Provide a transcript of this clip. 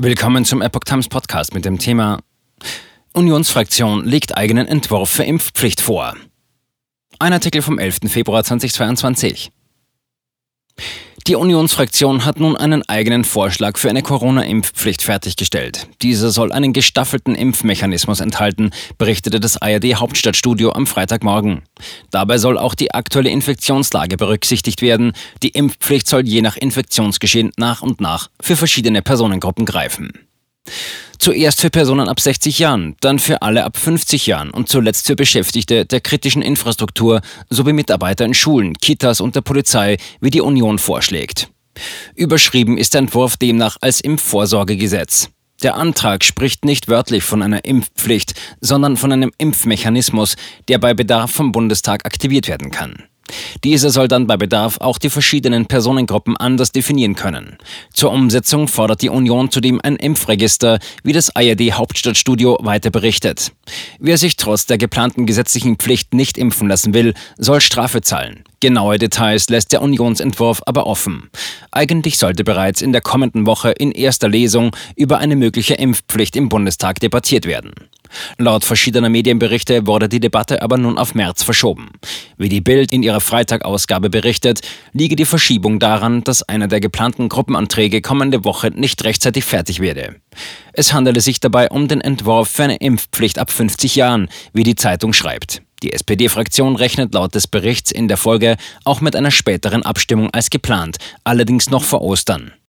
Willkommen zum Epoch Times Podcast mit dem Thema Unionsfraktion legt eigenen Entwurf für Impfpflicht vor. Ein Artikel vom 11. Februar 2022. Die Unionsfraktion hat nun einen eigenen Vorschlag für eine Corona-Impfpflicht fertiggestellt. Dieser soll einen gestaffelten Impfmechanismus enthalten, berichtete das ARD Hauptstadtstudio am Freitagmorgen. Dabei soll auch die aktuelle Infektionslage berücksichtigt werden. Die Impfpflicht soll je nach Infektionsgeschehen nach und nach für verschiedene Personengruppen greifen. Zuerst für Personen ab 60 Jahren, dann für alle ab 50 Jahren und zuletzt für Beschäftigte der kritischen Infrastruktur sowie Mitarbeiter in Schulen, Kitas und der Polizei, wie die Union vorschlägt. Überschrieben ist der Entwurf demnach als Impfvorsorgegesetz. Der Antrag spricht nicht wörtlich von einer Impfpflicht, sondern von einem Impfmechanismus, der bei Bedarf vom Bundestag aktiviert werden kann. Dieser soll dann bei Bedarf auch die verschiedenen Personengruppen anders definieren können. Zur Umsetzung fordert die Union zudem ein Impfregister, wie das ARD Hauptstadtstudio weiter berichtet. Wer sich trotz der geplanten gesetzlichen Pflicht nicht impfen lassen will, soll Strafe zahlen. Genaue Details lässt der Unionsentwurf aber offen. Eigentlich sollte bereits in der kommenden Woche in erster Lesung über eine mögliche Impfpflicht im Bundestag debattiert werden. Laut verschiedener Medienberichte wurde die Debatte aber nun auf März verschoben. Wie die Bild in ihrer Freitagausgabe berichtet, liege die Verschiebung daran, dass einer der geplanten Gruppenanträge kommende Woche nicht rechtzeitig fertig werde. Es handele sich dabei um den Entwurf für eine Impfpflicht ab 50 Jahren, wie die Zeitung schreibt. Die SPD-Fraktion rechnet laut des Berichts in der Folge auch mit einer späteren Abstimmung als geplant, allerdings noch vor Ostern.